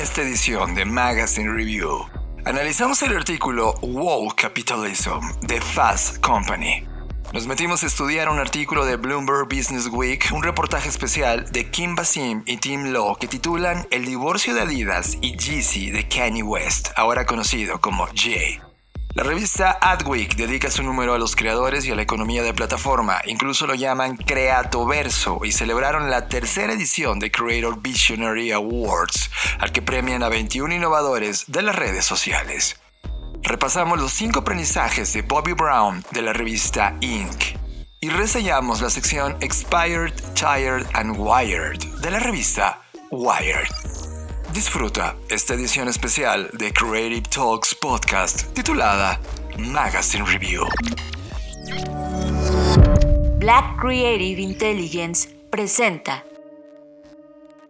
esta edición de Magazine Review. Analizamos el artículo Wall Capitalism de Fast Company. Nos metimos a estudiar un artículo de Bloomberg Business Week, un reportaje especial de Kim Basim y Tim Law que titulan El divorcio de Adidas y Yeezy de Kanye West, ahora conocido como Jay. La revista Adweek dedica su número a los creadores y a la economía de plataforma, incluso lo llaman Creatoverso y celebraron la tercera edición de Creator Visionary Awards, al que premian a 21 innovadores de las redes sociales. Repasamos los cinco aprendizajes de Bobby Brown de la revista Inc. Y reseñamos la sección Expired, Tired and Wired de la revista Wired. Disfruta esta edición especial de Creative Talks Podcast titulada Magazine Review. Black Creative Intelligence presenta.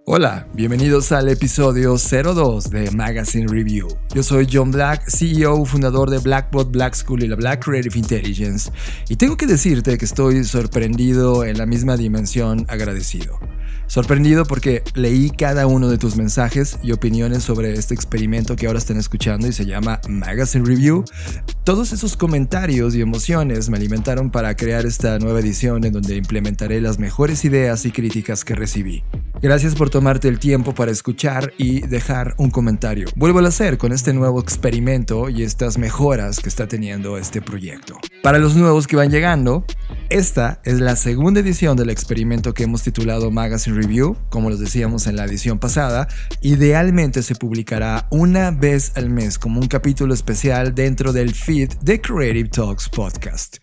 Hola, bienvenidos al episodio 02 de Magazine Review. Yo soy John Black, CEO, fundador de Blackbot Black School y la Black Creative Intelligence, y tengo que decirte que estoy sorprendido en la misma dimensión agradecido. Sorprendido porque leí cada uno de tus mensajes y opiniones sobre este experimento que ahora están escuchando y se llama Magazine Review. Todos esos comentarios y emociones me alimentaron para crear esta nueva edición en donde implementaré las mejores ideas y críticas que recibí. Gracias por tomarte el tiempo para escuchar y dejar un comentario. Vuelvo a hacer con este nuevo experimento y estas mejoras que está teniendo este proyecto. Para los nuevos que van llegando, esta es la segunda edición del experimento que hemos titulado Magazine Review, como los decíamos en la edición pasada. Idealmente se publicará una vez al mes como un capítulo especial dentro del feed de Creative Talks Podcast.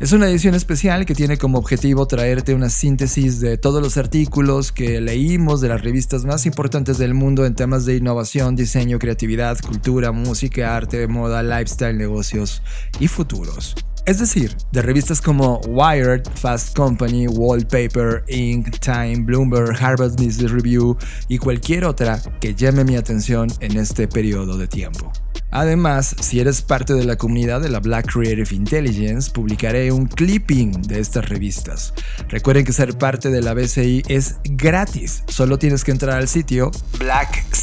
Es una edición especial que tiene como objetivo traerte una síntesis de todos los artículos que leímos de las revistas más importantes del mundo en temas de innovación, diseño, creatividad, cultura, música, arte, moda, lifestyle, negocios y futuros. Es decir, de revistas como Wired, Fast Company, Wallpaper, Inc., Time, Bloomberg, Harvard Business Review y cualquier otra que llame mi atención en este periodo de tiempo. Además, si eres parte de la comunidad de la Black Creative Intelligence, publicaré un clipping de estas revistas. Recuerden que ser parte de la BCI es gratis. Solo tienes que entrar al sitio blackci.rocks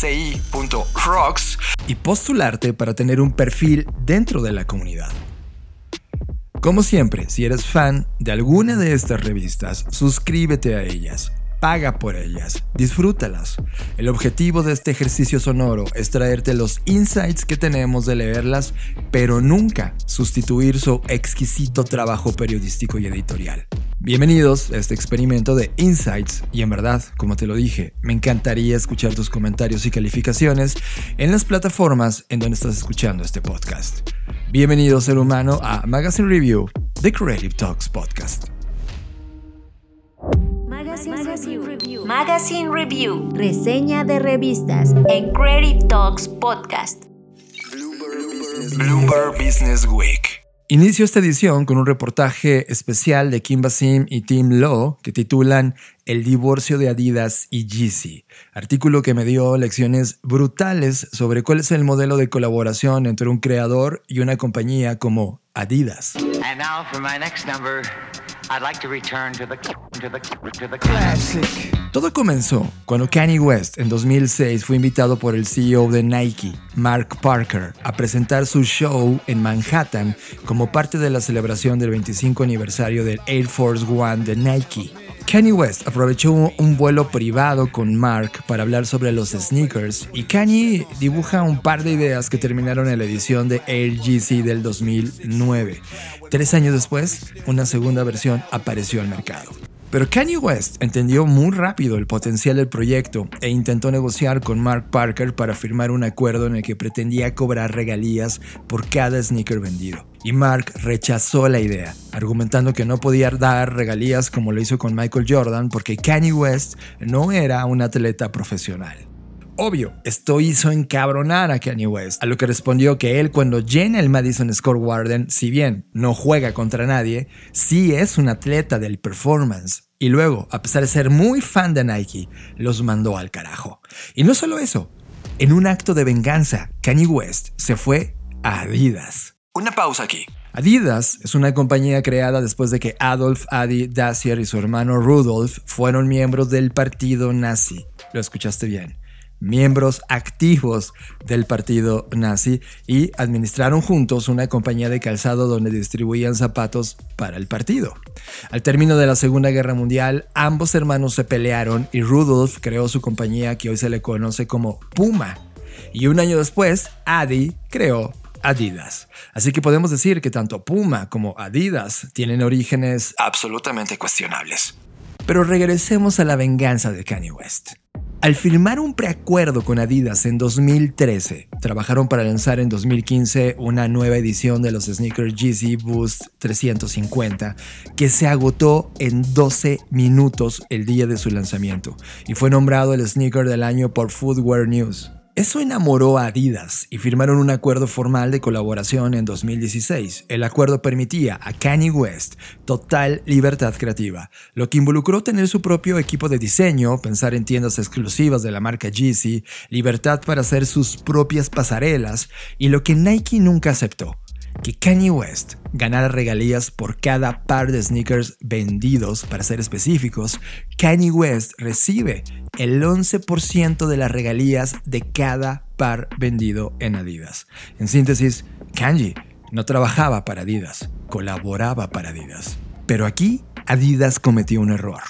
y postularte para tener un perfil dentro de la comunidad. Como siempre, si eres fan de alguna de estas revistas, suscríbete a ellas paga por ellas, disfrútalas. El objetivo de este ejercicio sonoro es traerte los insights que tenemos de leerlas, pero nunca sustituir su exquisito trabajo periodístico y editorial. Bienvenidos a este experimento de insights y en verdad, como te lo dije, me encantaría escuchar tus comentarios y calificaciones en las plataformas en donde estás escuchando este podcast. Bienvenido ser humano a Magazine Review de Creative Talks Podcast. Magazine Review. Reseña de revistas en Creative Talks Podcast. Bloomberg Business Week. Inicio esta edición con un reportaje especial de Kim Basim y Tim Law que titulan El divorcio de Adidas y Yeezy, artículo que me dio lecciones brutales sobre cuál es el modelo de colaboración entre un creador y una compañía como Adidas. Todo comenzó cuando Kanye West en 2006 fue invitado por el CEO de Nike, Mark Parker, a presentar su show en Manhattan como parte de la celebración del 25 aniversario del Air Force One de Nike. Kanye West aprovechó un vuelo privado con Mark para hablar sobre los sneakers y Kanye dibuja un par de ideas que terminaron en la edición de Air GC del 2009. Tres años después, una segunda versión apareció al mercado. Pero Kanye West entendió muy rápido el potencial del proyecto e intentó negociar con Mark Parker para firmar un acuerdo en el que pretendía cobrar regalías por cada sneaker vendido. Y Mark rechazó la idea, argumentando que no podía dar regalías como lo hizo con Michael Jordan porque Kanye West no era un atleta profesional. Obvio, esto hizo encabronar a Kanye West, a lo que respondió que él cuando llena el Madison Square Garden, si bien no juega contra nadie, sí es un atleta del performance. Y luego, a pesar de ser muy fan de Nike, los mandó al carajo. Y no solo eso, en un acto de venganza, Kanye West se fue a Adidas. Una pausa aquí. Adidas es una compañía creada después de que Adolf Adi Dacier y su hermano Rudolf fueron miembros del partido nazi. Lo escuchaste bien miembros activos del partido nazi y administraron juntos una compañía de calzado donde distribuían zapatos para el partido. Al término de la Segunda Guerra Mundial, ambos hermanos se pelearon y Rudolf creó su compañía que hoy se le conoce como Puma. Y un año después, Adi creó Adidas. Así que podemos decir que tanto Puma como Adidas tienen orígenes absolutamente cuestionables. Pero regresemos a la venganza de Kanye West. Al firmar un preacuerdo con Adidas en 2013, trabajaron para lanzar en 2015 una nueva edición de los sneakers Yeezy Boost 350 que se agotó en 12 minutos el día de su lanzamiento y fue nombrado el sneaker del año por Footwear News. Eso enamoró a Adidas y firmaron un acuerdo formal de colaboración en 2016. El acuerdo permitía a Kanye West total libertad creativa, lo que involucró tener su propio equipo de diseño, pensar en tiendas exclusivas de la marca Yeezy, libertad para hacer sus propias pasarelas y lo que Nike nunca aceptó, que Kanye West ganara regalías por cada par de sneakers vendidos, para ser específicos, Kanye West recibe el 11% de las regalías de cada par vendido en Adidas. En síntesis, Kanye no trabajaba para Adidas, colaboraba para Adidas. Pero aquí Adidas cometió un error.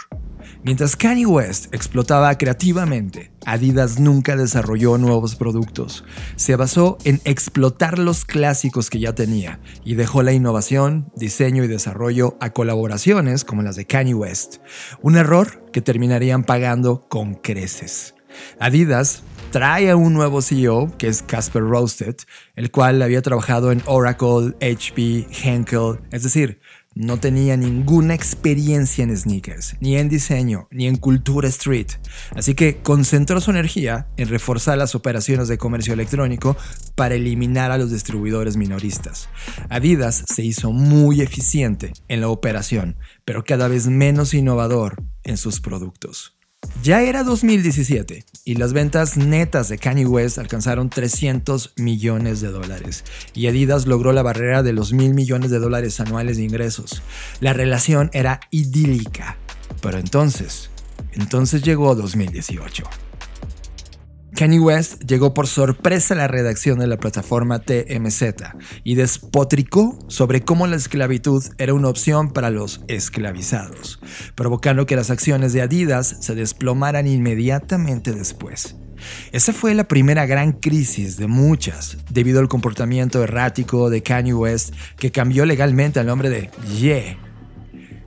Mientras Kanye West explotaba creativamente, Adidas nunca desarrolló nuevos productos. Se basó en explotar los clásicos que ya tenía y dejó la innovación, diseño y desarrollo a colaboraciones como las de Kanye West. Un error que terminarían pagando con creces. Adidas trae a un nuevo CEO, que es Casper Roasted, el cual había trabajado en Oracle, HP, Henkel, es decir, no tenía ninguna experiencia en sneakers, ni en diseño, ni en cultura street, así que concentró su energía en reforzar las operaciones de comercio electrónico para eliminar a los distribuidores minoristas. Adidas se hizo muy eficiente en la operación, pero cada vez menos innovador en sus productos. Ya era 2017 y las ventas netas de Kanye West alcanzaron 300 millones de dólares y Adidas logró la barrera de los mil millones de dólares anuales de ingresos. La relación era idílica, pero entonces, entonces llegó 2018. Kanye West llegó por sorpresa a la redacción de la plataforma TMZ y despotricó sobre cómo la esclavitud era una opción para los esclavizados, provocando que las acciones de Adidas se desplomaran inmediatamente después. Esa fue la primera gran crisis de muchas, debido al comportamiento errático de Kanye West que cambió legalmente al nombre de Ye.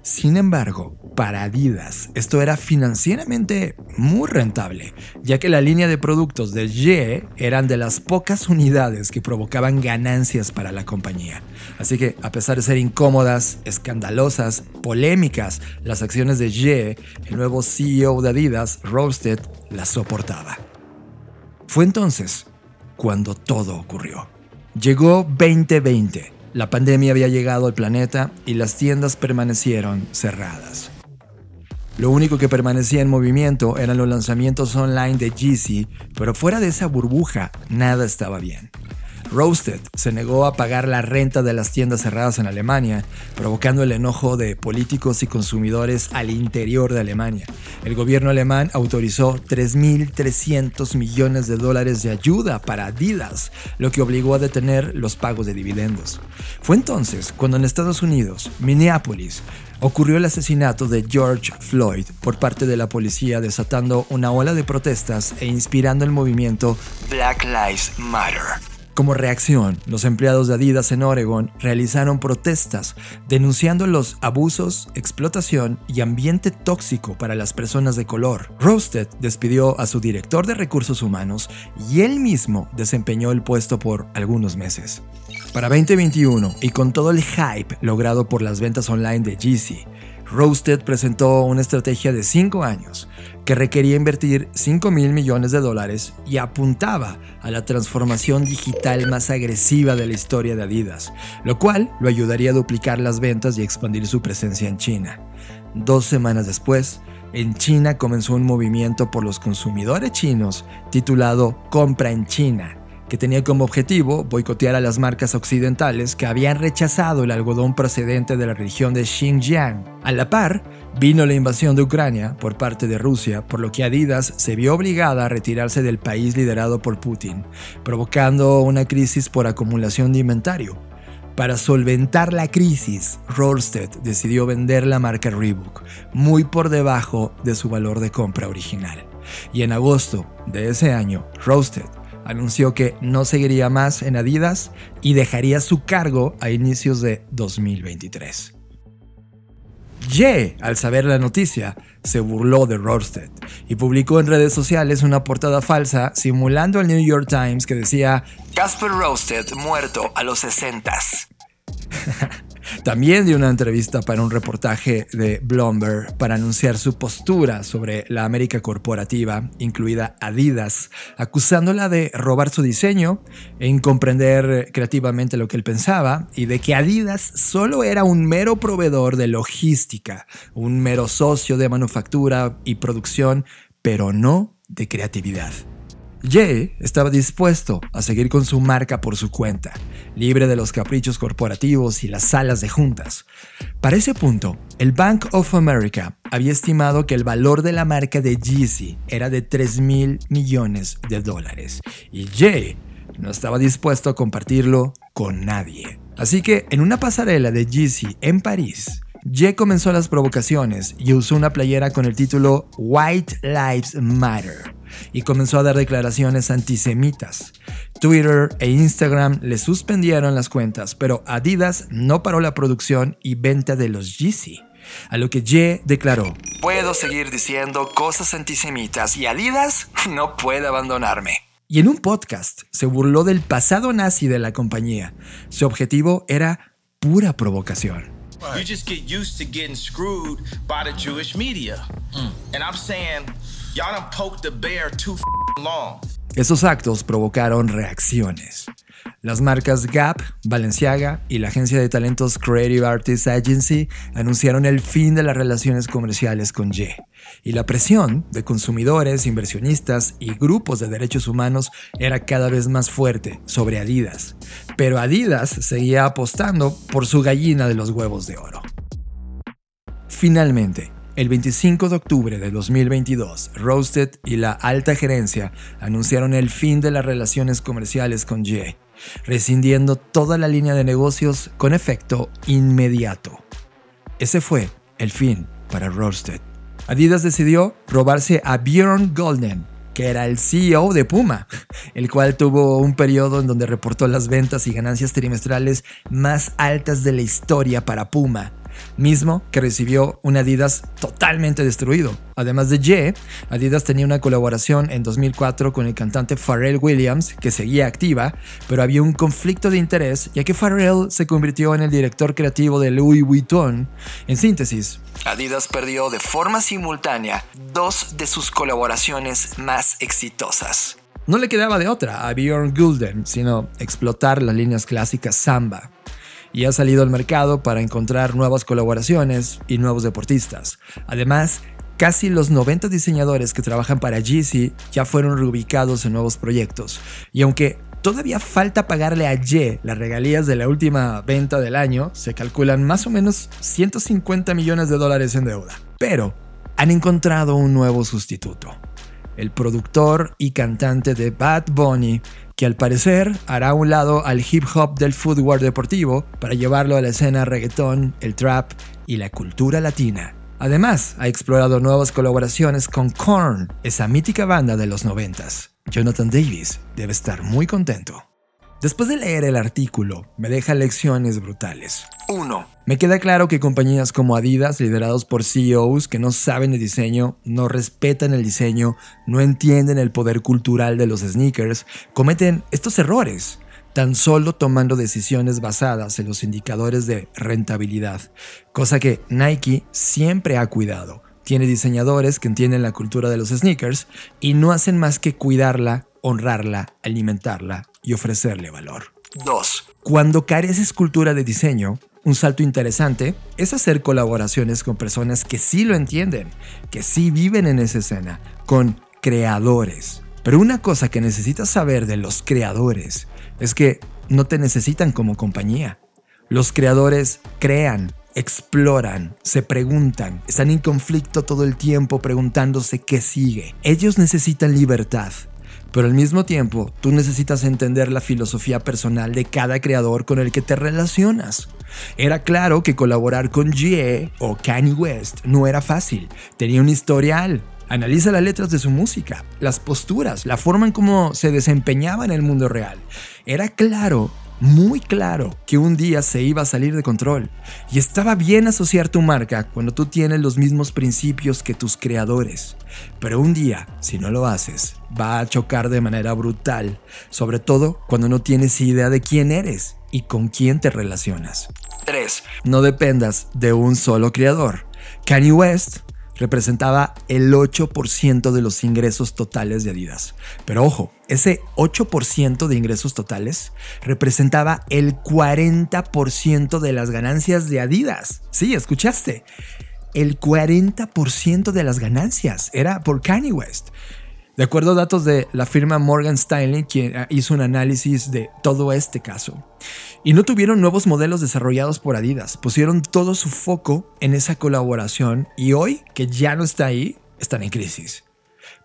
Sin embargo, para Adidas. Esto era financieramente muy rentable, ya que la línea de productos de Ye eran de las pocas unidades que provocaban ganancias para la compañía. Así que, a pesar de ser incómodas, escandalosas, polémicas, las acciones de Ye, el nuevo CEO de Adidas, Roasted, las soportaba. Fue entonces cuando todo ocurrió. Llegó 2020. La pandemia había llegado al planeta y las tiendas permanecieron cerradas. Lo único que permanecía en movimiento eran los lanzamientos online de Yeezy, pero fuera de esa burbuja, nada estaba bien. Roasted se negó a pagar la renta de las tiendas cerradas en Alemania, provocando el enojo de políticos y consumidores al interior de Alemania. El gobierno alemán autorizó 3.300 millones de dólares de ayuda para Adidas, lo que obligó a detener los pagos de dividendos. Fue entonces cuando en Estados Unidos, Minneapolis, ocurrió el asesinato de George Floyd por parte de la policía desatando una ola de protestas e inspirando el movimiento Black Lives Matter. Como reacción, los empleados de Adidas en Oregon realizaron protestas denunciando los abusos, explotación y ambiente tóxico para las personas de color. Roasted despidió a su director de recursos humanos y él mismo desempeñó el puesto por algunos meses. Para 2021, y con todo el hype logrado por las ventas online de Yeezy, Roasted presentó una estrategia de 5 años que requería invertir 5 mil millones de dólares y apuntaba a la transformación digital más agresiva de la historia de Adidas, lo cual lo ayudaría a duplicar las ventas y expandir su presencia en China. Dos semanas después, en China comenzó un movimiento por los consumidores chinos titulado Compra en China, que tenía como objetivo boicotear a las marcas occidentales que habían rechazado el algodón procedente de la región de Xinjiang. A la par, vino la invasión de Ucrania por parte de Rusia, por lo que Adidas se vio obligada a retirarse del país liderado por Putin, provocando una crisis por acumulación de inventario. Para solventar la crisis, Rorstedt decidió vender la marca Reebok muy por debajo de su valor de compra original. Y en agosto de ese año, Rorstedt anunció que no seguiría más en Adidas y dejaría su cargo a inicios de 2023. Ye, al saber la noticia, se burló de Rorstedt y publicó en redes sociales una portada falsa simulando al New York Times que decía Casper Rorstedt muerto a los 60 También dio una entrevista para un reportaje de Bloomberg para anunciar su postura sobre la América corporativa, incluida Adidas, acusándola de robar su diseño, e incomprender creativamente lo que él pensaba y de que Adidas solo era un mero proveedor de logística, un mero socio de manufactura y producción, pero no de creatividad. Jay estaba dispuesto a seguir con su marca por su cuenta, libre de los caprichos corporativos y las salas de juntas. Para ese punto, el Bank of America había estimado que el valor de la marca de Yeezy era de 3 mil millones de dólares y Jay no estaba dispuesto a compartirlo con nadie. Así que en una pasarela de Yeezy en París, Jay comenzó las provocaciones y usó una playera con el título White Lives Matter y comenzó a dar declaraciones antisemitas. Twitter e Instagram le suspendieron las cuentas, pero Adidas no paró la producción y venta de los Yeezy. A lo que Ye declaró, puedo seguir diciendo cosas antisemitas y Adidas no puede abandonarme. Y en un podcast se burló del pasado nazi de la compañía. Su objetivo era pura provocación. You just get used to getting screwed by the Jewish media. Hmm. And I'm saying y'all done poked the bear too long. esos actos provocaron reacciones. Las marcas Gap, Balenciaga y la agencia de talentos Creative Artists Agency anunciaron el fin de las relaciones comerciales con Ye. Y la presión de consumidores, inversionistas y grupos de derechos humanos era cada vez más fuerte sobre Adidas. Pero Adidas seguía apostando por su gallina de los huevos de oro. Finalmente, el 25 de octubre de 2022, Roasted y la alta gerencia anunciaron el fin de las relaciones comerciales con Ye, rescindiendo toda la línea de negocios con efecto inmediato. Ese fue el fin para Roasted. Adidas decidió robarse a Bjorn Golden, que era el CEO de Puma, el cual tuvo un periodo en donde reportó las ventas y ganancias trimestrales más altas de la historia para Puma mismo que recibió un Adidas totalmente destruido. Además de Ye, Adidas tenía una colaboración en 2004 con el cantante Pharrell Williams, que seguía activa, pero había un conflicto de interés ya que Pharrell se convirtió en el director creativo de Louis Vuitton. En síntesis, Adidas perdió de forma simultánea dos de sus colaboraciones más exitosas. No le quedaba de otra a Bjorn Gulden, sino explotar las líneas clásicas samba y ha salido al mercado para encontrar nuevas colaboraciones y nuevos deportistas. Además, casi los 90 diseñadores que trabajan para Yeezy ya fueron reubicados en nuevos proyectos. Y aunque todavía falta pagarle a Ye las regalías de la última venta del año, se calculan más o menos 150 millones de dólares en deuda. Pero han encontrado un nuevo sustituto. El productor y cantante de Bad Bunny que al parecer hará un lado al hip hop del footwear deportivo para llevarlo a la escena reggaetón, el trap y la cultura latina. Además, ha explorado nuevas colaboraciones con Korn, esa mítica banda de los noventas. Jonathan Davis debe estar muy contento. Después de leer el artículo, me deja lecciones brutales. 1. Me queda claro que compañías como Adidas, liderados por CEOs que no saben de diseño, no respetan el diseño, no entienden el poder cultural de los sneakers, cometen estos errores, tan solo tomando decisiones basadas en los indicadores de rentabilidad, cosa que Nike siempre ha cuidado. Tiene diseñadores que entienden la cultura de los sneakers y no hacen más que cuidarla, honrarla, alimentarla y ofrecerle valor. 2. Cuando careces cultura de diseño, un salto interesante es hacer colaboraciones con personas que sí lo entienden, que sí viven en esa escena, con creadores. Pero una cosa que necesitas saber de los creadores es que no te necesitan como compañía. Los creadores crean, exploran, se preguntan, están en conflicto todo el tiempo preguntándose qué sigue. Ellos necesitan libertad, pero al mismo tiempo tú necesitas entender la filosofía personal de cada creador con el que te relacionas. Era claro que colaborar con Ye o Kanye West no era fácil, tenía un historial. Analiza las letras de su música, las posturas, la forma en cómo se desempeñaba en el mundo real. Era claro muy claro que un día se iba a salir de control. Y estaba bien asociar tu marca cuando tú tienes los mismos principios que tus creadores. Pero un día, si no lo haces, va a chocar de manera brutal, sobre todo cuando no tienes idea de quién eres y con quién te relacionas. 3. No dependas de un solo creador. Kanye West representaba el 8% de los ingresos totales de Adidas. Pero ojo, ese 8% de ingresos totales representaba el 40% de las ganancias de Adidas. Sí, escuchaste. El 40% de las ganancias era por Kanye West. De acuerdo a datos de la firma Morgan Stanley, quien ah, hizo un análisis de todo este caso, y no tuvieron nuevos modelos desarrollados por Adidas, pusieron todo su foco en esa colaboración y hoy, que ya no está ahí, están en crisis.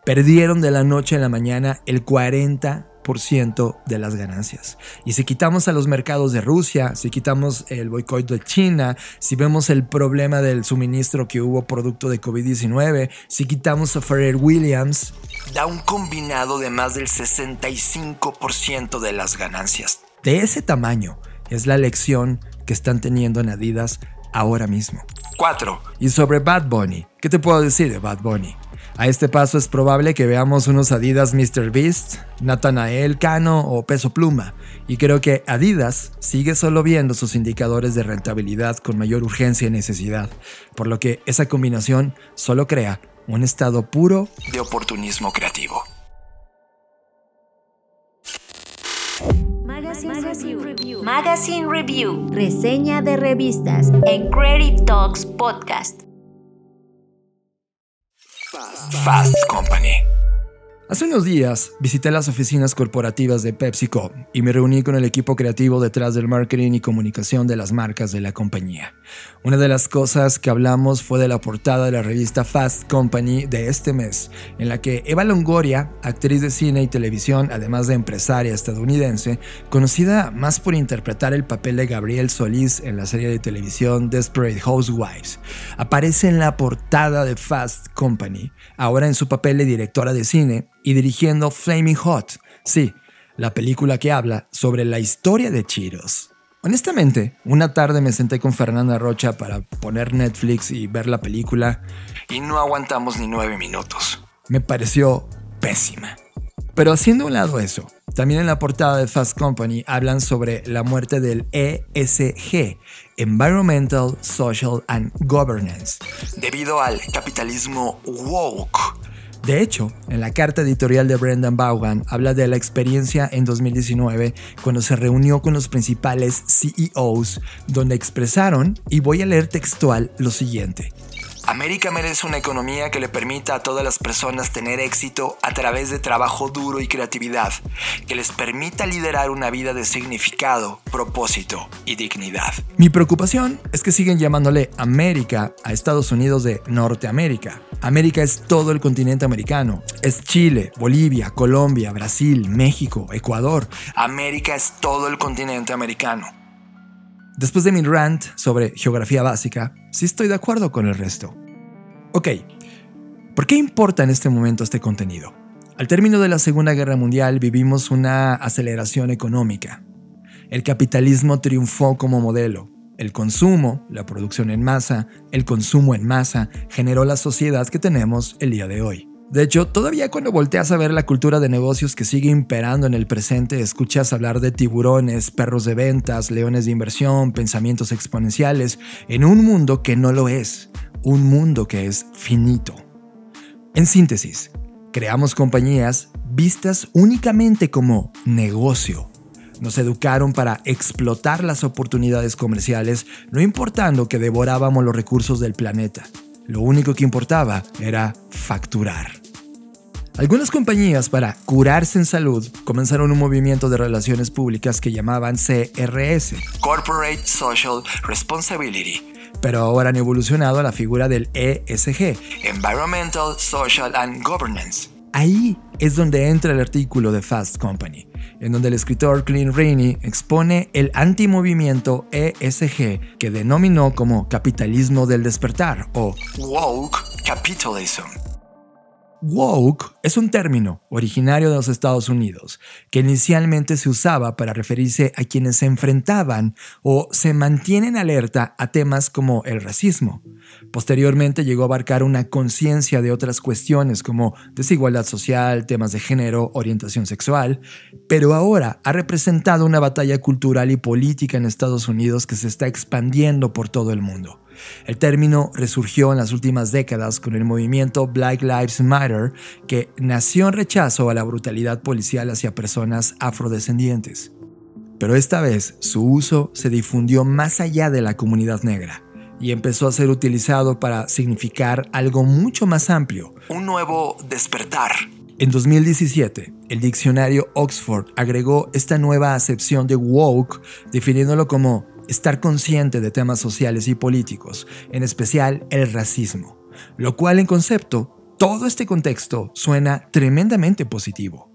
Perdieron de la noche a la mañana el 40 de las ganancias. Y si quitamos a los mercados de Rusia, si quitamos el boicot de China, si vemos el problema del suministro que hubo producto de COVID-19, si quitamos a Ferrer Williams, da un combinado de más del 65% de las ganancias. De ese tamaño es la lección que están teniendo en Adidas ahora mismo. 4. Y sobre Bad Bunny, ¿qué te puedo decir de Bad Bunny? A este paso es probable que veamos unos Adidas Mr. Beast, Nathanael Cano o Peso Pluma, y creo que Adidas sigue solo viendo sus indicadores de rentabilidad con mayor urgencia y necesidad, por lo que esa combinación solo crea un estado puro de oportunismo creativo. Magazine, Review. Magazine Review. Reseña de revistas en Credit Talks Podcast. Fast Company. Hace unos días visité las oficinas corporativas de PepsiCo y me reuní con el equipo creativo detrás del marketing y comunicación de las marcas de la compañía. Una de las cosas que hablamos fue de la portada de la revista Fast Company de este mes, en la que Eva Longoria, actriz de cine y televisión, además de empresaria estadounidense, conocida más por interpretar el papel de Gabriel Solís en la serie de televisión Desperate Housewives, aparece en la portada de Fast Company, ahora en su papel de directora de cine y dirigiendo Flaming Hot, sí, la película que habla sobre la historia de Cheetos. Honestamente, una tarde me senté con Fernanda Rocha para poner Netflix y ver la película y no aguantamos ni nueve minutos. Me pareció pésima. Pero haciendo un lado eso, también en la portada de Fast Company hablan sobre la muerte del ESG, Environmental, Social and Governance, debido al capitalismo woke de hecho, en la carta editorial de Brendan Vaughan habla de la experiencia en 2019 cuando se reunió con los principales CEOs, donde expresaron, y voy a leer textual, lo siguiente. América merece una economía que le permita a todas las personas tener éxito a través de trabajo duro y creatividad, que les permita liderar una vida de significado, propósito y dignidad. Mi preocupación es que siguen llamándole América a Estados Unidos de Norteamérica. América es todo el continente americano. Es Chile, Bolivia, Colombia, Brasil, México, Ecuador. América es todo el continente americano. Después de mi rant sobre geografía básica, sí estoy de acuerdo con el resto. Ok, ¿por qué importa en este momento este contenido? Al término de la Segunda Guerra Mundial vivimos una aceleración económica. El capitalismo triunfó como modelo. El consumo, la producción en masa, el consumo en masa generó la sociedad que tenemos el día de hoy. De hecho, todavía cuando volteas a ver la cultura de negocios que sigue imperando en el presente, escuchas hablar de tiburones, perros de ventas, leones de inversión, pensamientos exponenciales, en un mundo que no lo es, un mundo que es finito. En síntesis, creamos compañías vistas únicamente como negocio. Nos educaron para explotar las oportunidades comerciales, no importando que devorábamos los recursos del planeta. Lo único que importaba era facturar. Algunas compañías para curarse en salud comenzaron un movimiento de relaciones públicas que llamaban CRS, Corporate Social Responsibility, pero ahora han evolucionado a la figura del ESG, Environmental, Social and Governance. Ahí es donde entra el artículo de Fast Company, en donde el escritor Clint Rainey expone el antimovimiento ESG que denominó como capitalismo del despertar o woke capitalism. Woke es un término originario de los Estados Unidos que inicialmente se usaba para referirse a quienes se enfrentaban o se mantienen alerta a temas como el racismo. Posteriormente llegó a abarcar una conciencia de otras cuestiones como desigualdad social, temas de género, orientación sexual, pero ahora ha representado una batalla cultural y política en Estados Unidos que se está expandiendo por todo el mundo. El término resurgió en las últimas décadas con el movimiento Black Lives Matter, que nació en rechazo a la brutalidad policial hacia personas afrodescendientes. Pero esta vez su uso se difundió más allá de la comunidad negra y empezó a ser utilizado para significar algo mucho más amplio, un nuevo despertar. En 2017, el diccionario Oxford agregó esta nueva acepción de woke definiéndolo como estar consciente de temas sociales y políticos, en especial el racismo, lo cual en concepto, todo este contexto suena tremendamente positivo.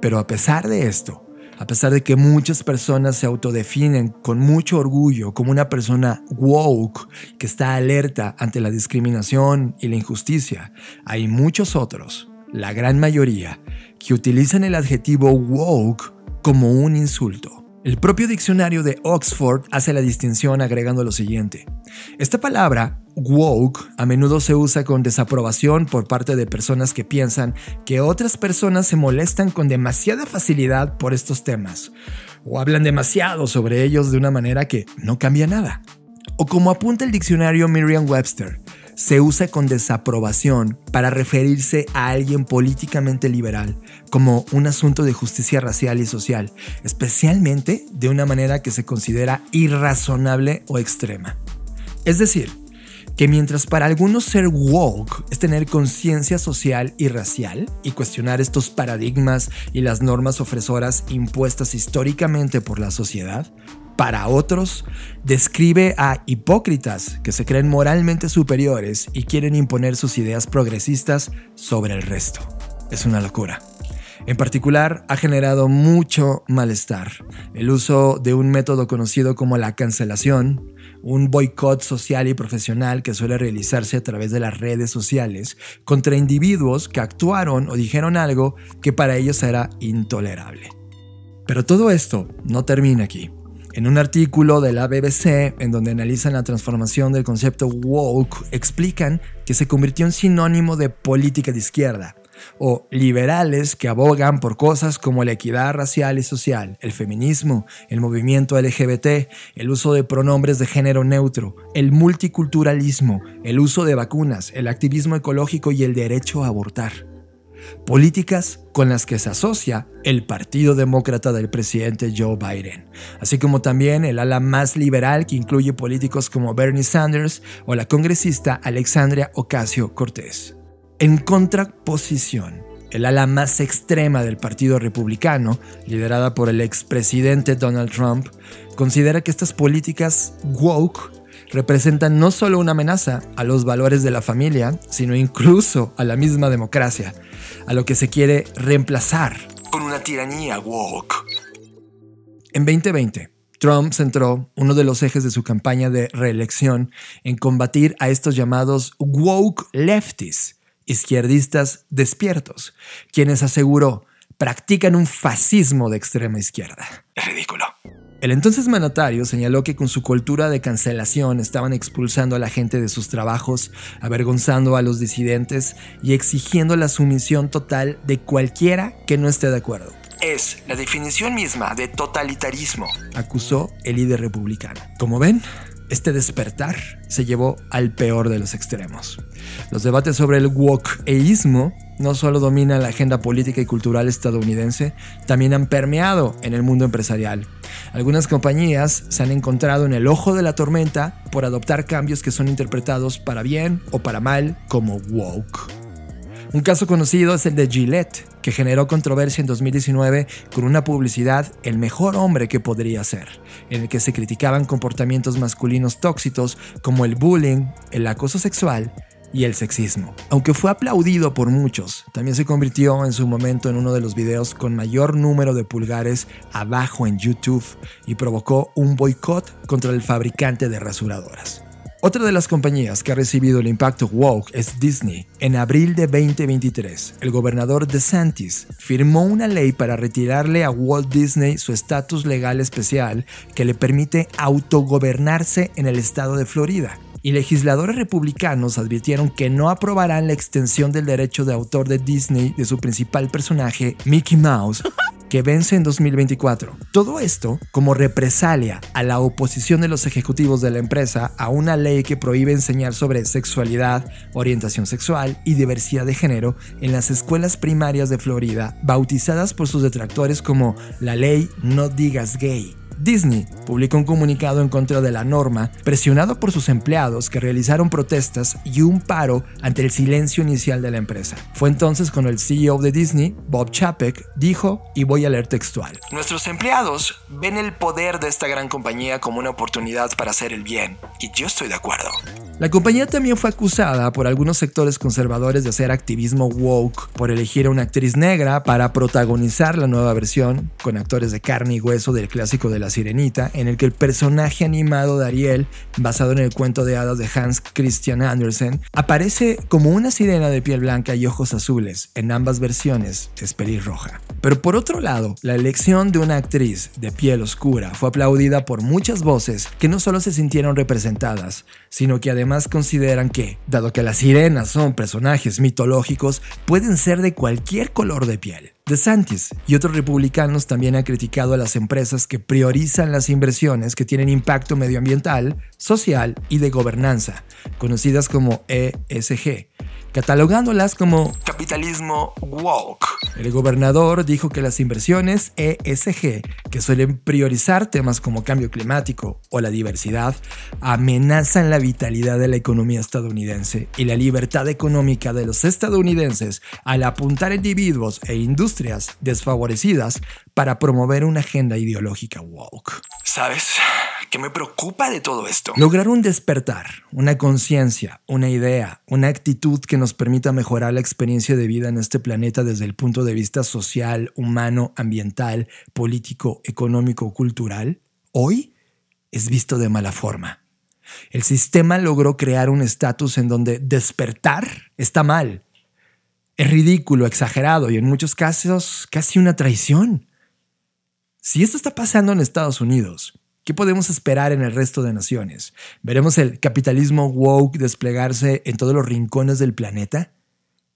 Pero a pesar de esto, a pesar de que muchas personas se autodefinen con mucho orgullo como una persona woke que está alerta ante la discriminación y la injusticia, hay muchos otros, la gran mayoría, que utilizan el adjetivo woke como un insulto. El propio diccionario de Oxford hace la distinción agregando lo siguiente. Esta palabra, woke, a menudo se usa con desaprobación por parte de personas que piensan que otras personas se molestan con demasiada facilidad por estos temas, o hablan demasiado sobre ellos de una manera que no cambia nada. O como apunta el diccionario Merriam-Webster, se usa con desaprobación para referirse a alguien políticamente liberal como un asunto de justicia racial y social, especialmente de una manera que se considera irrazonable o extrema. Es decir, que mientras para algunos ser woke es tener conciencia social y racial y cuestionar estos paradigmas y las normas ofresoras impuestas históricamente por la sociedad, para otros, describe a hipócritas que se creen moralmente superiores y quieren imponer sus ideas progresistas sobre el resto. Es una locura. En particular, ha generado mucho malestar el uso de un método conocido como la cancelación, un boicot social y profesional que suele realizarse a través de las redes sociales contra individuos que actuaron o dijeron algo que para ellos era intolerable. Pero todo esto no termina aquí. En un artículo de la BBC, en donde analizan la transformación del concepto woke, explican que se convirtió en sinónimo de política de izquierda, o liberales que abogan por cosas como la equidad racial y social, el feminismo, el movimiento LGBT, el uso de pronombres de género neutro, el multiculturalismo, el uso de vacunas, el activismo ecológico y el derecho a abortar políticas con las que se asocia el Partido Demócrata del presidente Joe Biden, así como también el ala más liberal que incluye políticos como Bernie Sanders o la congresista Alexandria Ocasio Cortés. En contraposición, el ala más extrema del Partido Republicano, liderada por el expresidente Donald Trump, considera que estas políticas woke representan no solo una amenaza a los valores de la familia, sino incluso a la misma democracia, a lo que se quiere reemplazar con una tiranía woke. En 2020, Trump centró uno de los ejes de su campaña de reelección en combatir a estos llamados woke lefties, izquierdistas despiertos, quienes aseguró practican un fascismo de extrema izquierda. Es ridículo. El entonces mandatario señaló que con su cultura de cancelación estaban expulsando a la gente de sus trabajos, avergonzando a los disidentes y exigiendo la sumisión total de cualquiera que no esté de acuerdo. Es la definición misma de totalitarismo, acusó el líder republicano. Como ven, este despertar se llevó al peor de los extremos. Los debates sobre el wokeísmo no solo dominan la agenda política y cultural estadounidense, también han permeado en el mundo empresarial. Algunas compañías se han encontrado en el ojo de la tormenta por adoptar cambios que son interpretados para bien o para mal como woke. Un caso conocido es el de Gillette, que generó controversia en 2019 con una publicidad El mejor hombre que podría ser, en el que se criticaban comportamientos masculinos tóxicos como el bullying, el acoso sexual y el sexismo. Aunque fue aplaudido por muchos, también se convirtió en su momento en uno de los videos con mayor número de pulgares abajo en YouTube y provocó un boicot contra el fabricante de rasuradoras. Otra de las compañías que ha recibido el impacto woke es Disney. En abril de 2023, el gobernador DeSantis firmó una ley para retirarle a Walt Disney su estatus legal especial que le permite autogobernarse en el estado de Florida y legisladores republicanos advirtieron que no aprobarán la extensión del derecho de autor de Disney de su principal personaje, Mickey Mouse, que vence en 2024. Todo esto como represalia a la oposición de los ejecutivos de la empresa a una ley que prohíbe enseñar sobre sexualidad, orientación sexual y diversidad de género en las escuelas primarias de Florida, bautizadas por sus detractores como la ley No digas gay. Disney publicó un comunicado en contra de la norma, presionado por sus empleados que realizaron protestas y un paro ante el silencio inicial de la empresa. Fue entonces cuando el CEO de Disney, Bob Chapek, dijo, y voy a leer textual, Nuestros empleados ven el poder de esta gran compañía como una oportunidad para hacer el bien, y yo estoy de acuerdo. La compañía también fue acusada por algunos sectores conservadores de hacer activismo woke, por elegir a una actriz negra para protagonizar la nueva versión, con actores de carne y hueso del clásico de la Sirenita, en el que el personaje animado de Ariel, basado en el cuento de hadas de Hans Christian Andersen, aparece como una sirena de piel blanca y ojos azules. En ambas versiones es pelirroja. Pero por otro lado, la elección de una actriz de piel oscura fue aplaudida por muchas voces que no solo se sintieron representadas, sino que además consideran que, dado que las sirenas son personajes mitológicos, pueden ser de cualquier color de piel. DeSantis y otros republicanos también han criticado a las empresas que priorizan las inversiones que tienen impacto medioambiental, social y de gobernanza, conocidas como ESG, catalogándolas como capitalismo woke. El gobernador dijo que las inversiones ESG, que suelen priorizar temas como cambio climático o la diversidad, amenazan la vitalidad de la economía estadounidense y la libertad económica de los estadounidenses al apuntar individuos e industrias desfavorecidas para promover una agenda ideológica woke. ¿Sabes? ¿Qué me preocupa de todo esto? Lograr un despertar, una conciencia, una idea, una actitud que nos permita mejorar la experiencia de vida en este planeta desde el punto de vista social, humano, ambiental, político, económico, cultural, hoy es visto de mala forma. El sistema logró crear un estatus en donde despertar está mal. Es ridículo, exagerado y en muchos casos casi una traición. Si esto está pasando en Estados Unidos, ¿Qué podemos esperar en el resto de naciones? ¿Veremos el capitalismo woke desplegarse en todos los rincones del planeta?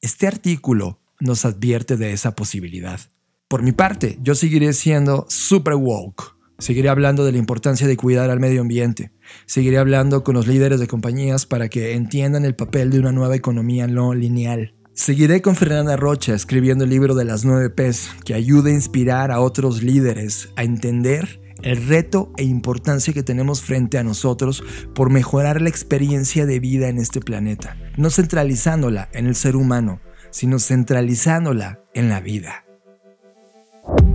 Este artículo nos advierte de esa posibilidad. Por mi parte, yo seguiré siendo super woke. Seguiré hablando de la importancia de cuidar al medio ambiente. Seguiré hablando con los líderes de compañías para que entiendan el papel de una nueva economía no lineal. Seguiré con Fernanda Rocha escribiendo el libro de las 9 P's que ayude a inspirar a otros líderes a entender el reto e importancia que tenemos frente a nosotros por mejorar la experiencia de vida en este planeta, no centralizándola en el ser humano, sino centralizándola en la vida.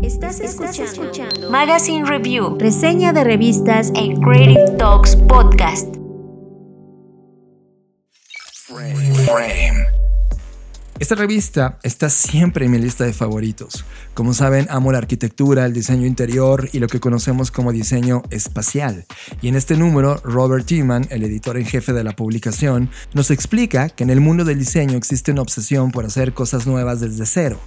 Estás escuchando, Magazine Review, reseña de revistas en Creative Talks Podcast. Frame. Esta revista está siempre en mi lista de favoritos. Como saben, amo la arquitectura, el diseño interior y lo que conocemos como diseño espacial. Y en este número, Robert Tiemann, el editor en jefe de la publicación, nos explica que en el mundo del diseño existe una obsesión por hacer cosas nuevas desde cero.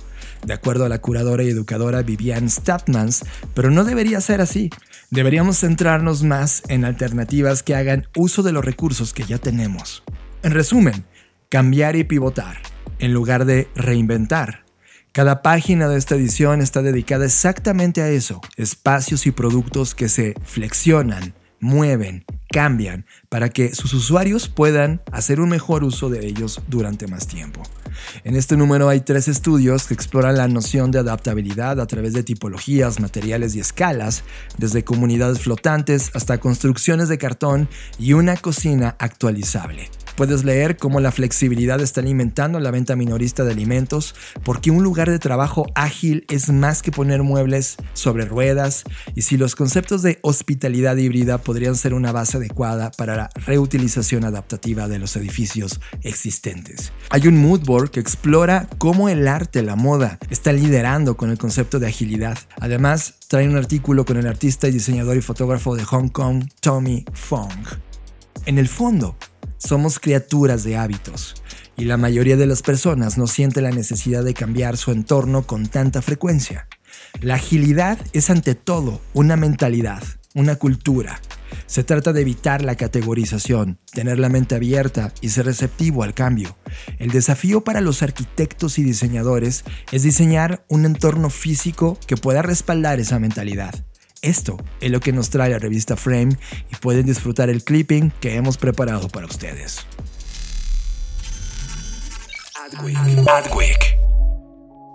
De acuerdo a la curadora y educadora Vivian Statmans, pero no debería ser así. Deberíamos centrarnos más en alternativas que hagan uso de los recursos que ya tenemos. En resumen, cambiar y pivotar en lugar de reinventar. Cada página de esta edición está dedicada exactamente a eso, espacios y productos que se flexionan, mueven, cambian para que sus usuarios puedan hacer un mejor uso de ellos durante más tiempo. En este número hay tres estudios que exploran la noción de adaptabilidad a través de tipologías, materiales y escalas, desde comunidades flotantes hasta construcciones de cartón y una cocina actualizable. Puedes leer cómo la flexibilidad está alimentando la venta minorista de alimentos, porque un lugar de trabajo ágil es más que poner muebles sobre ruedas, y si los conceptos de hospitalidad híbrida podrían ser una base adecuada para la reutilización adaptativa de los edificios existentes. Hay un mood board que explora cómo el arte, la moda, está liderando con el concepto de agilidad. Además, trae un artículo con el artista y diseñador y fotógrafo de Hong Kong, Tommy Fong. En el fondo, somos criaturas de hábitos y la mayoría de las personas no siente la necesidad de cambiar su entorno con tanta frecuencia. La agilidad es ante todo una mentalidad, una cultura. Se trata de evitar la categorización, tener la mente abierta y ser receptivo al cambio. El desafío para los arquitectos y diseñadores es diseñar un entorno físico que pueda respaldar esa mentalidad. Esto es lo que nos trae la revista Frame y pueden disfrutar el clipping que hemos preparado para ustedes. Adweek.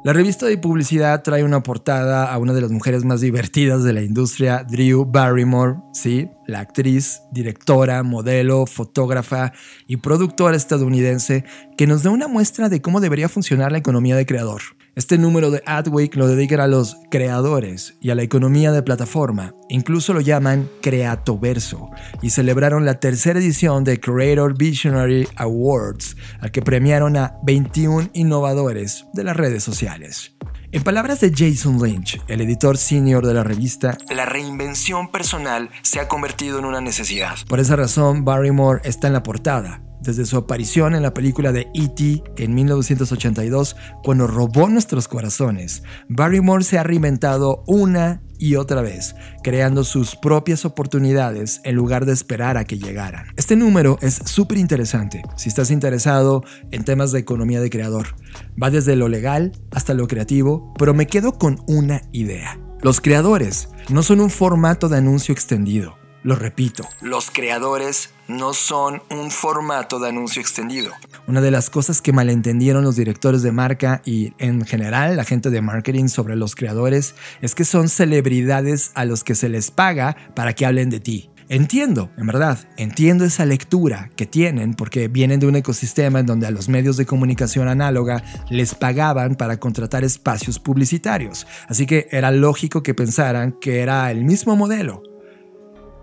La revista de publicidad trae una portada a una de las mujeres más divertidas de la industria, Drew Barrymore, sí, la actriz, directora, modelo, fotógrafa y productora estadounidense, que nos da una muestra de cómo debería funcionar la economía de creador. Este número de Adweek lo dedican a los creadores y a la economía de plataforma. Incluso lo llaman Creatoverso y celebraron la tercera edición de Creator Visionary Awards, al que premiaron a 21 innovadores de las redes sociales. En palabras de Jason Lynch, el editor senior de la revista, la reinvención personal se ha convertido en una necesidad. Por esa razón, Barrymore está en la portada, desde su aparición en la película de E.T. en 1982, cuando robó nuestros corazones, Barrymore se ha reinventado una y otra vez, creando sus propias oportunidades en lugar de esperar a que llegaran. Este número es súper interesante si estás interesado en temas de economía de creador. Va desde lo legal hasta lo creativo, pero me quedo con una idea. Los creadores no son un formato de anuncio extendido lo repito, los creadores no son un formato de anuncio extendido. Una de las cosas que malentendieron los directores de marca y en general la gente de marketing sobre los creadores es que son celebridades a los que se les paga para que hablen de ti. Entiendo, en verdad, entiendo esa lectura que tienen porque vienen de un ecosistema en donde a los medios de comunicación análoga les pagaban para contratar espacios publicitarios. Así que era lógico que pensaran que era el mismo modelo.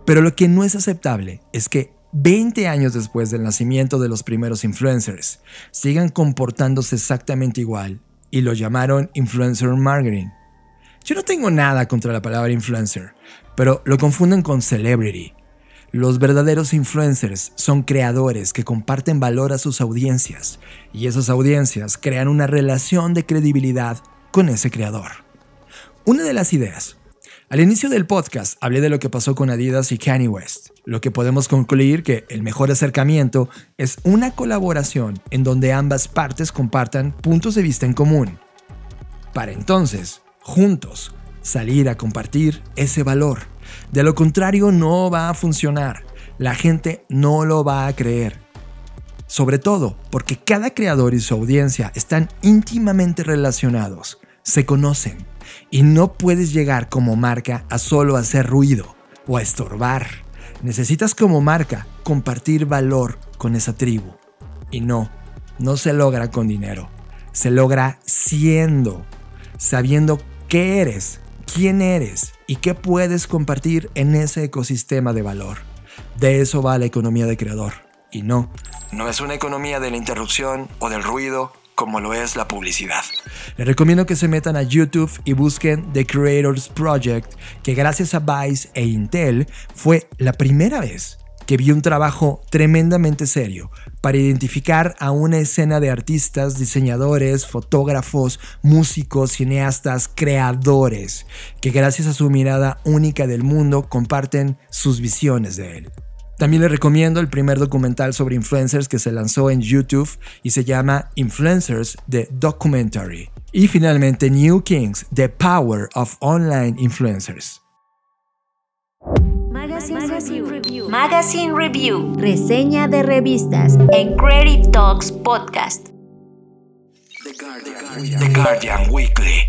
Pero lo que no es aceptable es que 20 años después del nacimiento de los primeros influencers, sigan comportándose exactamente igual y lo llamaron influencer marketing. Yo no tengo nada contra la palabra influencer, pero lo confunden con celebrity. Los verdaderos influencers son creadores que comparten valor a sus audiencias y esas audiencias crean una relación de credibilidad con ese creador. Una de las ideas al inicio del podcast hablé de lo que pasó con Adidas y Kanye West, lo que podemos concluir que el mejor acercamiento es una colaboración en donde ambas partes compartan puntos de vista en común. Para entonces, juntos, salir a compartir ese valor. De lo contrario no va a funcionar. La gente no lo va a creer. Sobre todo porque cada creador y su audiencia están íntimamente relacionados, se conocen y no puedes llegar como marca a solo hacer ruido o a estorbar. Necesitas como marca compartir valor con esa tribu. Y no, no se logra con dinero. Se logra siendo, sabiendo qué eres, quién eres y qué puedes compartir en ese ecosistema de valor. De eso va la economía de creador. Y no, no es una economía de la interrupción o del ruido como lo es la publicidad. Les recomiendo que se metan a YouTube y busquen The Creators Project, que gracias a Vice e Intel fue la primera vez que vi un trabajo tremendamente serio para identificar a una escena de artistas, diseñadores, fotógrafos, músicos, cineastas, creadores, que gracias a su mirada única del mundo comparten sus visiones de él. También les recomiendo el primer documental sobre influencers que se lanzó en YouTube y se llama Influencers The Documentary. Y finalmente New Kings, The Power of Online Influencers. Magazine Review. Magazine Review. Reseña de revistas en Creative Talks Podcast. The Guardian Weekly.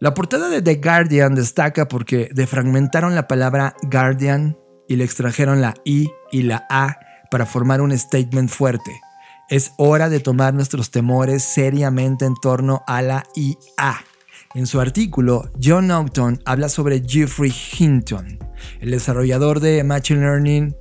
La portada de The Guardian destaca porque defragmentaron la palabra Guardian y le extrajeron la I y la A para formar un statement fuerte. Es hora de tomar nuestros temores seriamente en torno a la IA. En su artículo, John Naughton habla sobre Jeffrey Hinton, el desarrollador de Machine Learning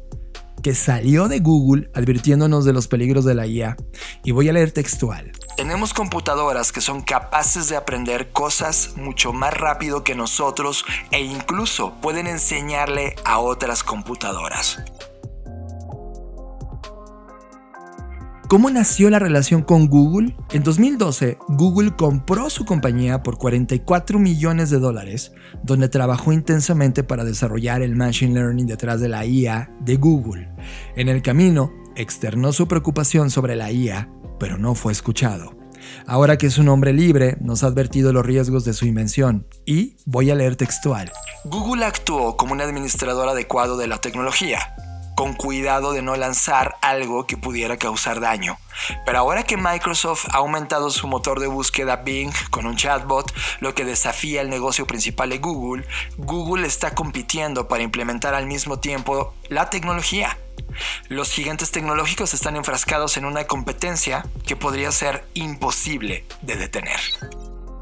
que salió de Google advirtiéndonos de los peligros de la IA. Y voy a leer textual. Tenemos computadoras que son capaces de aprender cosas mucho más rápido que nosotros e incluso pueden enseñarle a otras computadoras. ¿Cómo nació la relación con Google? En 2012, Google compró su compañía por 44 millones de dólares, donde trabajó intensamente para desarrollar el Machine Learning detrás de la IA de Google. En el camino, externó su preocupación sobre la IA, pero no fue escuchado. Ahora que es un hombre libre, nos ha advertido los riesgos de su invención. Y voy a leer textual. Google actuó como un administrador adecuado de la tecnología con cuidado de no lanzar algo que pudiera causar daño. Pero ahora que Microsoft ha aumentado su motor de búsqueda Bing con un chatbot, lo que desafía el negocio principal de Google, Google está compitiendo para implementar al mismo tiempo la tecnología. Los gigantes tecnológicos están enfrascados en una competencia que podría ser imposible de detener.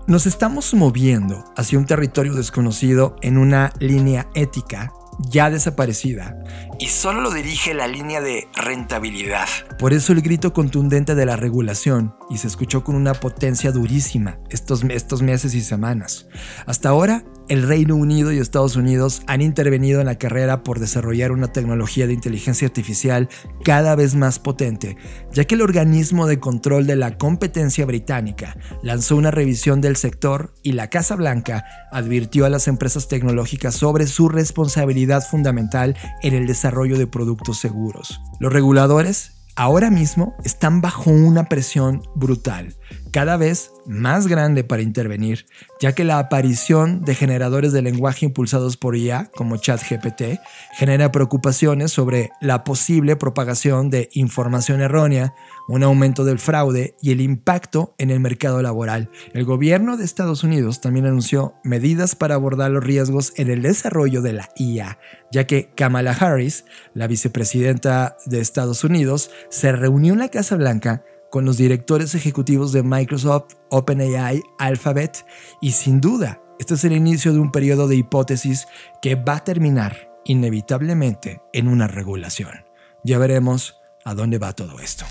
Nos estamos moviendo hacia un territorio desconocido en una línea ética ya desaparecida, y solo lo dirige la línea de rentabilidad. Por eso el grito contundente de la regulación, y se escuchó con una potencia durísima estos, estos meses y semanas. Hasta ahora, el Reino Unido y Estados Unidos han intervenido en la carrera por desarrollar una tecnología de inteligencia artificial cada vez más potente, ya que el organismo de control de la competencia británica lanzó una revisión del sector y la Casa Blanca advirtió a las empresas tecnológicas sobre su responsabilidad fundamental en el desarrollo de productos seguros. Los reguladores ahora mismo están bajo una presión brutal cada vez más grande para intervenir, ya que la aparición de generadores de lenguaje impulsados por IA, como ChatGPT, genera preocupaciones sobre la posible propagación de información errónea, un aumento del fraude y el impacto en el mercado laboral. El gobierno de Estados Unidos también anunció medidas para abordar los riesgos en el desarrollo de la IA, ya que Kamala Harris, la vicepresidenta de Estados Unidos, se reunió en la Casa Blanca con los directores ejecutivos de Microsoft, OpenAI, Alphabet y sin duda, este es el inicio de un periodo de hipótesis que va a terminar inevitablemente en una regulación. Ya veremos a dónde va todo esto.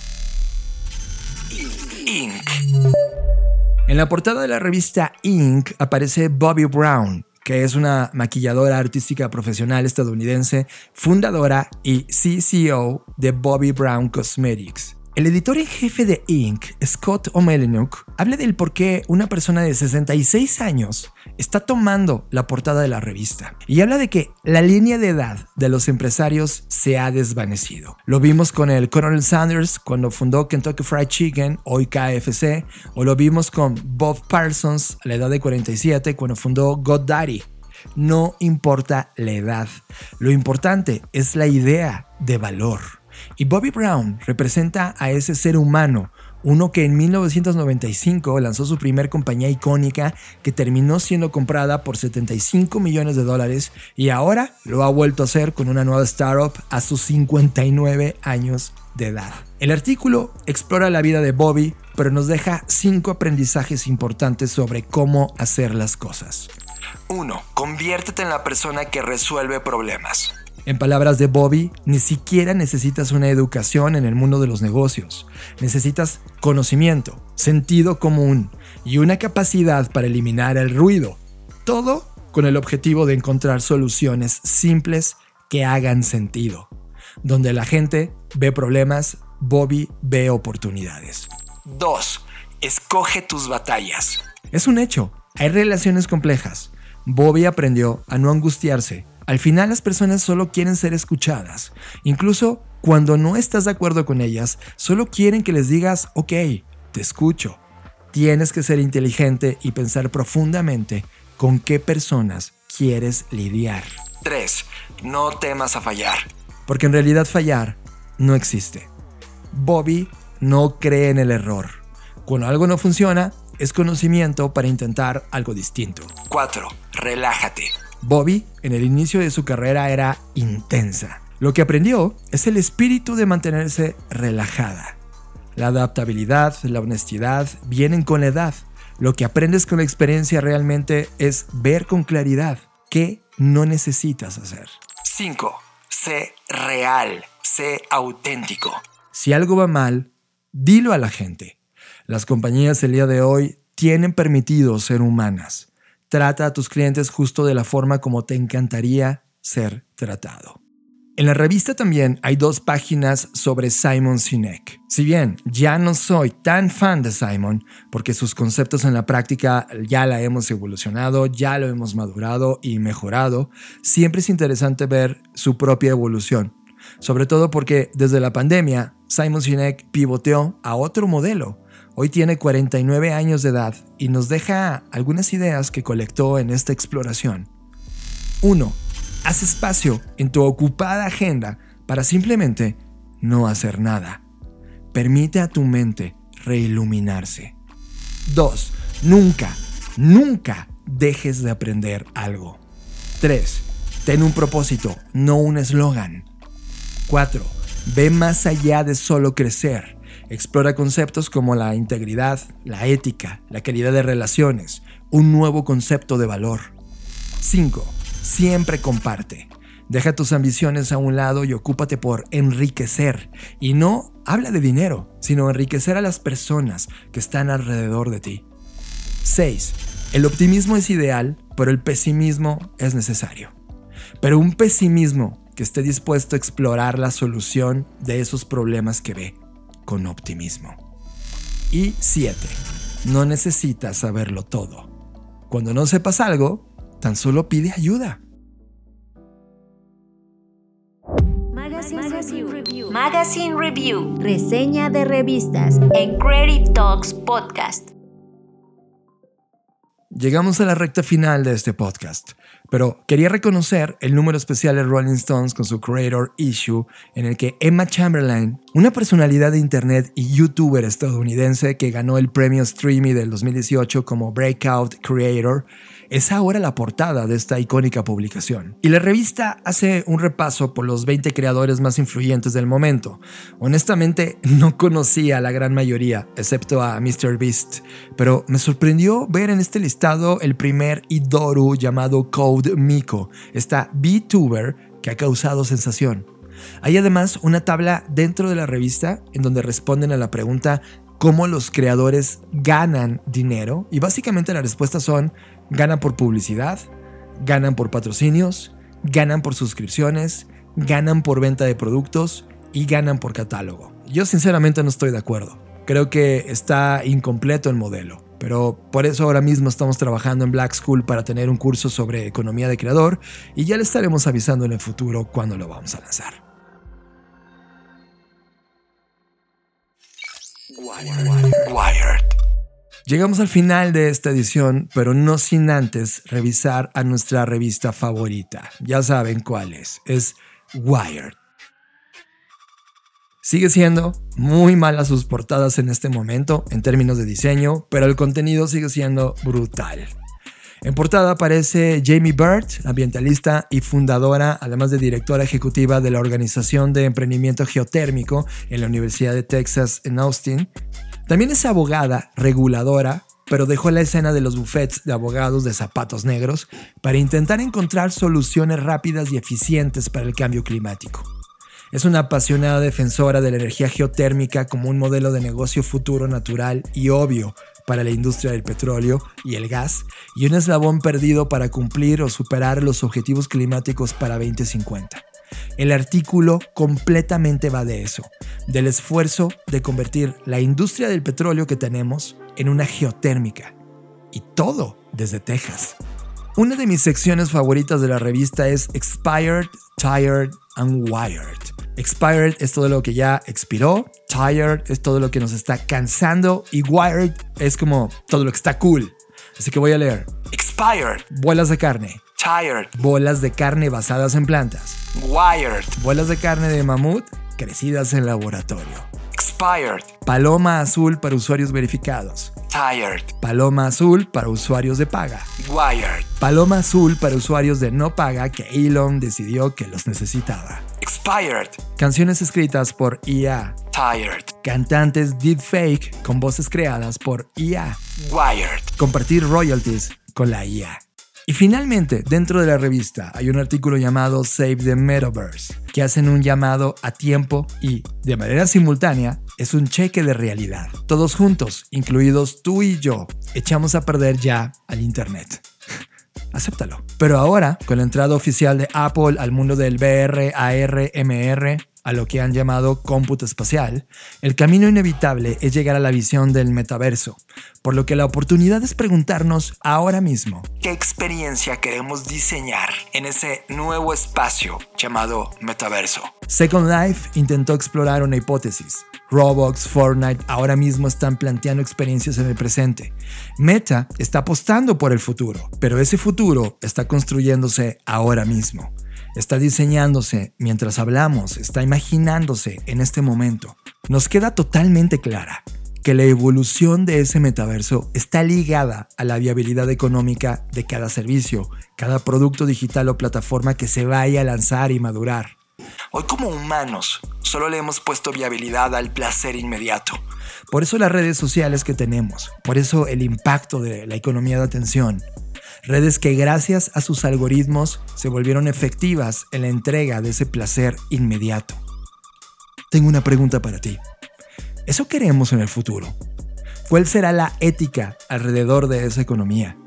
En la portada de la revista Inc. aparece Bobby Brown, que es una maquilladora artística profesional estadounidense, fundadora y CCO de Bobby Brown Cosmetics. El editor en jefe de Inc., Scott O'Melenuk, habla del por qué una persona de 66 años está tomando la portada de la revista y habla de que la línea de edad de los empresarios se ha desvanecido. Lo vimos con el Colonel Sanders cuando fundó Kentucky Fried Chicken, hoy KFC, o lo vimos con Bob Parsons a la edad de 47 cuando fundó GoDaddy. No importa la edad, lo importante es la idea de valor. Y Bobby Brown representa a ese ser humano, uno que en 1995 lanzó su primer compañía icónica que terminó siendo comprada por 75 millones de dólares y ahora lo ha vuelto a hacer con una nueva startup a sus 59 años de edad. El artículo explora la vida de Bobby, pero nos deja cinco aprendizajes importantes sobre cómo hacer las cosas. 1. Conviértete en la persona que resuelve problemas. En palabras de Bobby, ni siquiera necesitas una educación en el mundo de los negocios. Necesitas conocimiento, sentido común y una capacidad para eliminar el ruido. Todo con el objetivo de encontrar soluciones simples que hagan sentido. Donde la gente ve problemas, Bobby ve oportunidades. 2. Escoge tus batallas. Es un hecho, hay relaciones complejas. Bobby aprendió a no angustiarse al final las personas solo quieren ser escuchadas. Incluso cuando no estás de acuerdo con ellas, solo quieren que les digas, ok, te escucho. Tienes que ser inteligente y pensar profundamente con qué personas quieres lidiar. 3. No temas a fallar. Porque en realidad fallar no existe. Bobby no cree en el error. Cuando algo no funciona, es conocimiento para intentar algo distinto. 4. Relájate. Bobby, en el inicio de su carrera, era intensa. Lo que aprendió es el espíritu de mantenerse relajada. La adaptabilidad, la honestidad vienen con la edad. Lo que aprendes con la experiencia realmente es ver con claridad qué no necesitas hacer. 5. Sé real, sé auténtico. Si algo va mal, dilo a la gente. Las compañías el día de hoy tienen permitido ser humanas. Trata a tus clientes justo de la forma como te encantaría ser tratado. En la revista también hay dos páginas sobre Simon Sinek. Si bien ya no soy tan fan de Simon, porque sus conceptos en la práctica ya la hemos evolucionado, ya lo hemos madurado y mejorado, siempre es interesante ver su propia evolución. Sobre todo porque desde la pandemia, Simon Sinek pivoteó a otro modelo. Hoy tiene 49 años de edad y nos deja algunas ideas que colectó en esta exploración. 1 Haz espacio en tu ocupada agenda para simplemente no hacer nada. Permite a tu mente reiluminarse. 2. Nunca, nunca dejes de aprender algo. 3. Ten un propósito, no un eslogan. 4. Ve más allá de solo crecer. Explora conceptos como la integridad, la ética, la calidad de relaciones, un nuevo concepto de valor. 5 Siempre comparte. Deja tus ambiciones a un lado y ocúpate por enriquecer. Y no habla de dinero, sino enriquecer a las personas que están alrededor de ti. 6. El optimismo es ideal, pero el pesimismo es necesario. Pero un pesimismo que esté dispuesto a explorar la solución de esos problemas que ve con optimismo. Y 7. No necesitas saberlo todo. Cuando no sepas algo, Tan solo pide ayuda. Magazine, Review. Magazine Review. Reseña de revistas en Creative Talks Podcast. Llegamos a la recta final de este podcast, pero quería reconocer el número especial de Rolling Stones con su Creator Issue, en el que Emma Chamberlain, una personalidad de Internet y youtuber estadounidense que ganó el premio Streamy del 2018 como Breakout Creator, es ahora la portada de esta icónica publicación. Y la revista hace un repaso por los 20 creadores más influyentes del momento. Honestamente, no conocía a la gran mayoría, excepto a Mr. Beast, pero me sorprendió ver en este listado el primer Idoru llamado Code Miko, esta VTuber que ha causado sensación. Hay además una tabla dentro de la revista en donde responden a la pregunta cómo los creadores ganan dinero y básicamente las respuestas son ganan por publicidad, ganan por patrocinios, ganan por suscripciones, ganan por venta de productos y ganan por catálogo. Yo sinceramente no estoy de acuerdo. Creo que está incompleto el modelo. Pero por eso ahora mismo estamos trabajando en Black School para tener un curso sobre economía de creador y ya le estaremos avisando en el futuro cuando lo vamos a lanzar. Wired. Llegamos al final de esta edición, pero no sin antes revisar a nuestra revista favorita. Ya saben cuál es. Es Wired. Sigue siendo muy mala sus portadas en este momento en términos de diseño, pero el contenido sigue siendo brutal. En portada aparece Jamie Bird, ambientalista y fundadora, además de directora ejecutiva de la Organización de Emprendimiento Geotérmico en la Universidad de Texas en Austin. También es abogada, reguladora, pero dejó la escena de los buffets de abogados de zapatos negros para intentar encontrar soluciones rápidas y eficientes para el cambio climático. Es una apasionada defensora de la energía geotérmica como un modelo de negocio futuro natural y obvio para la industria del petróleo y el gas y un eslabón perdido para cumplir o superar los objetivos climáticos para 2050. El artículo completamente va de eso, del esfuerzo de convertir la industria del petróleo que tenemos en una geotérmica. Y todo desde Texas. Una de mis secciones favoritas de la revista es Expired, Tired and Wired. Expired es todo lo que ya expiró, tired es todo lo que nos está cansando y wired es como todo lo que está cool. Así que voy a leer. Expired, bolas de carne. Tired. Bolas de carne basadas en plantas. Wired. Bolas de carne de mamut crecidas en laboratorio. Expired. Paloma azul para usuarios verificados. Tired. Paloma azul para usuarios de paga. Wired. Paloma azul para usuarios de no paga que Elon decidió que los necesitaba. Expired. Canciones escritas por IA. Tired. Cantantes deepfake con voces creadas por IA. Wired. Compartir royalties con la IA. Y finalmente, dentro de la revista hay un artículo llamado Save the Metaverse, que hacen un llamado a tiempo y, de manera simultánea, es un cheque de realidad. Todos juntos, incluidos tú y yo, echamos a perder ya al Internet. Acéptalo. Pero ahora, con la entrada oficial de Apple al mundo del VR, AR, MR, a lo que han llamado cómputo espacial, el camino inevitable es llegar a la visión del metaverso, por lo que la oportunidad es preguntarnos ahora mismo, ¿qué experiencia queremos diseñar en ese nuevo espacio llamado metaverso? Second Life intentó explorar una hipótesis. Roblox, Fortnite ahora mismo están planteando experiencias en el presente. Meta está apostando por el futuro, pero ese futuro está construyéndose ahora mismo está diseñándose mientras hablamos, está imaginándose en este momento. Nos queda totalmente clara que la evolución de ese metaverso está ligada a la viabilidad económica de cada servicio, cada producto digital o plataforma que se vaya a lanzar y madurar. Hoy como humanos solo le hemos puesto viabilidad al placer inmediato. Por eso las redes sociales que tenemos, por eso el impacto de la economía de atención, Redes que gracias a sus algoritmos se volvieron efectivas en la entrega de ese placer inmediato. Tengo una pregunta para ti. ¿Eso queremos en el futuro? ¿Cuál será la ética alrededor de esa economía?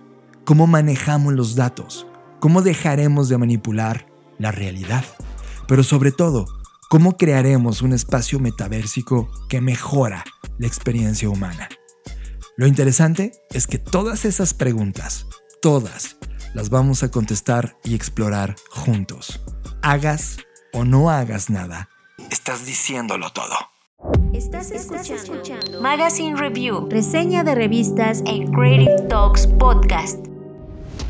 ¿Cómo manejamos los datos? ¿Cómo dejaremos de manipular la realidad? Pero sobre todo, ¿cómo crearemos un espacio metaversico que mejora la experiencia humana? Lo interesante es que todas esas preguntas todas las vamos a contestar y explorar juntos. Hagas o no hagas nada, estás diciéndolo todo. Estás escuchando, Magazine Review, reseña de revistas en Creative Talks Podcast.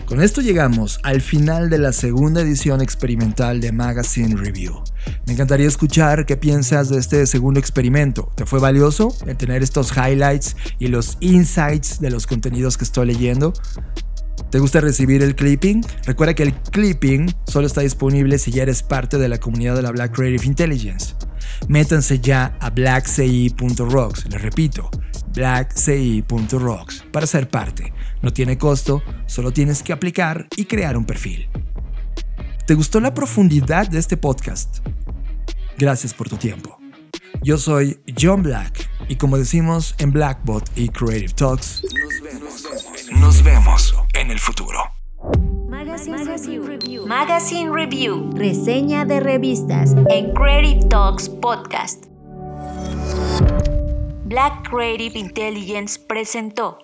Con esto llegamos al final de la segunda edición experimental de Magazine Review. Me encantaría escuchar qué piensas de este segundo experimento. ¿Te fue valioso el tener estos highlights y los insights de los contenidos que estoy leyendo? ¿Te gusta recibir el clipping? Recuerda que el clipping solo está disponible si ya eres parte de la comunidad de la Black Creative Intelligence. Métanse ya a blackci.rocks, les repito, blackci.rocks para ser parte. No tiene costo, solo tienes que aplicar y crear un perfil. ¿Te gustó la profundidad de este podcast? Gracias por tu tiempo. Yo soy John Black y como decimos en Blackbot y Creative Talks, nos vemos, en el futuro. Magazine, Review. Reseña de revistas en Creative Talks Podcast. Black Creative Intelligence presentó.